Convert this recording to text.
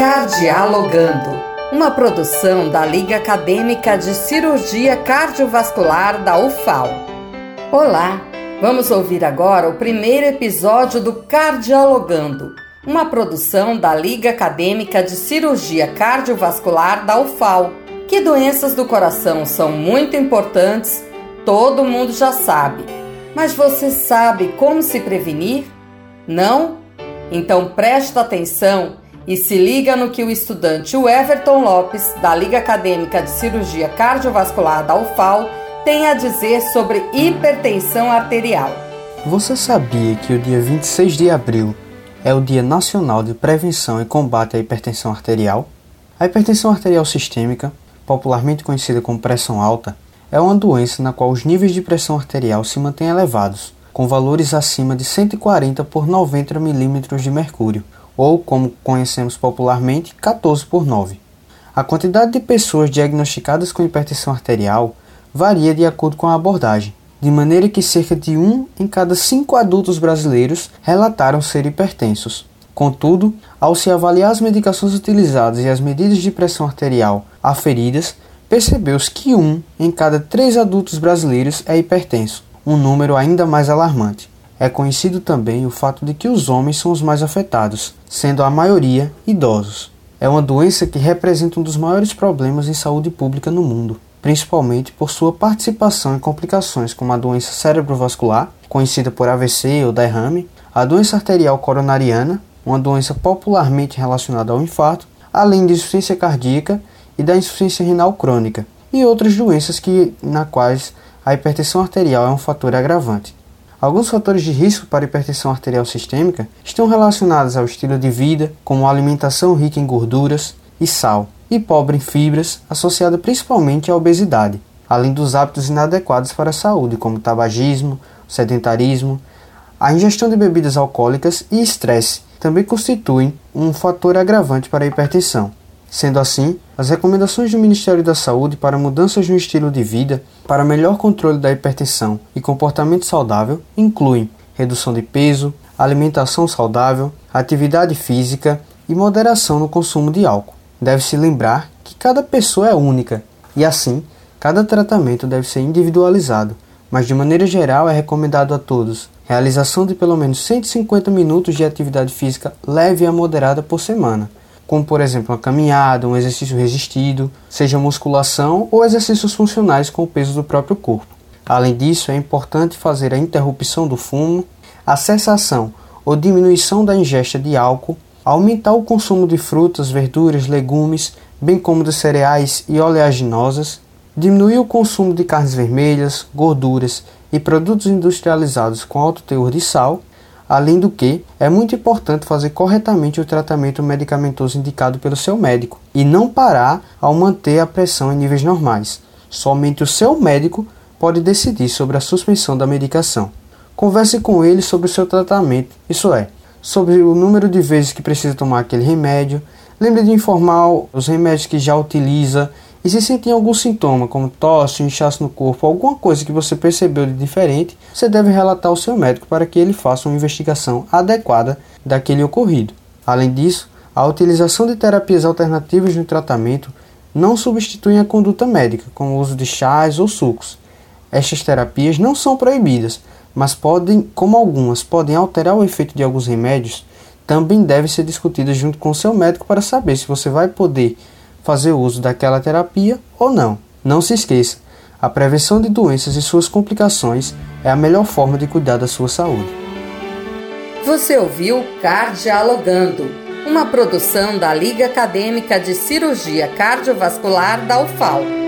Cardialogando, uma produção da Liga Acadêmica de Cirurgia Cardiovascular da UFAL. Olá, vamos ouvir agora o primeiro episódio do Cardialogando, uma produção da Liga Acadêmica de Cirurgia Cardiovascular da UFAL. Que doenças do coração são muito importantes, todo mundo já sabe. Mas você sabe como se prevenir? Não? Então presta atenção e se liga no que o estudante Everton Lopes, da Liga Acadêmica de Cirurgia Cardiovascular da UFAL, tem a dizer sobre hipertensão arterial. Você sabia que o dia 26 de abril é o Dia Nacional de Prevenção e Combate à Hipertensão Arterial? A hipertensão arterial sistêmica, popularmente conhecida como pressão alta, é uma doença na qual os níveis de pressão arterial se mantêm elevados, com valores acima de 140 por 90 milímetros de mercúrio, ou como conhecemos popularmente, 14 por 9. A quantidade de pessoas diagnosticadas com hipertensão arterial varia de acordo com a abordagem, de maneira que cerca de um em cada cinco adultos brasileiros relataram ser hipertensos. Contudo, ao se avaliar as medicações utilizadas e as medidas de pressão arterial aferidas, percebeu-se que um em cada três adultos brasileiros é hipertenso, um número ainda mais alarmante. É conhecido também o fato de que os homens são os mais afetados, sendo a maioria idosos. É uma doença que representa um dos maiores problemas em saúde pública no mundo, principalmente por sua participação em complicações como a doença cerebrovascular, conhecida por AVC ou derrame, a doença arterial coronariana, uma doença popularmente relacionada ao infarto, além de insuficiência cardíaca e da insuficiência renal crônica, e outras doenças que, na quais a hipertensão arterial é um fator agravante. Alguns fatores de risco para hipertensão arterial sistêmica estão relacionados ao estilo de vida, como alimentação rica em gorduras e sal, e pobre em fibras, associada principalmente à obesidade, além dos hábitos inadequados para a saúde, como tabagismo, sedentarismo, a ingestão de bebidas alcoólicas e estresse também constituem um fator agravante para a hipertensão. Sendo assim, as recomendações do Ministério da Saúde para mudanças no estilo de vida para melhor controle da hipertensão e comportamento saudável incluem redução de peso, alimentação saudável, atividade física e moderação no consumo de álcool. Deve-se lembrar que cada pessoa é única e, assim, cada tratamento deve ser individualizado, mas de maneira geral é recomendado a todos realização de pelo menos 150 minutos de atividade física leve a moderada por semana como por exemplo uma caminhada, um exercício resistido, seja musculação ou exercícios funcionais com o peso do próprio corpo. Além disso, é importante fazer a interrupção do fumo, a cessação ou diminuição da ingesta de álcool, aumentar o consumo de frutas, verduras, legumes, bem como de cereais e oleaginosas, diminuir o consumo de carnes vermelhas, gorduras e produtos industrializados com alto teor de sal Além do que, é muito importante fazer corretamente o tratamento medicamentoso indicado pelo seu médico e não parar ao manter a pressão em níveis normais. Somente o seu médico pode decidir sobre a suspensão da medicação. Converse com ele sobre o seu tratamento, isso é, sobre o número de vezes que precisa tomar aquele remédio. Lembre de informar os remédios que já utiliza e se sentir algum sintoma, como tosse, inchaço no corpo, alguma coisa que você percebeu de diferente, você deve relatar ao seu médico para que ele faça uma investigação adequada daquele ocorrido. Além disso, a utilização de terapias alternativas no tratamento não substituem a conduta médica, como o uso de chás ou sucos. Estas terapias não são proibidas, mas podem, como algumas podem alterar o efeito de alguns remédios, também devem ser discutidas junto com o seu médico para saber se você vai poder fazer uso daquela terapia ou não. Não se esqueça, a prevenção de doenças e suas complicações é a melhor forma de cuidar da sua saúde. Você ouviu Cardialogando, uma produção da Liga Acadêmica de Cirurgia Cardiovascular da UFAL.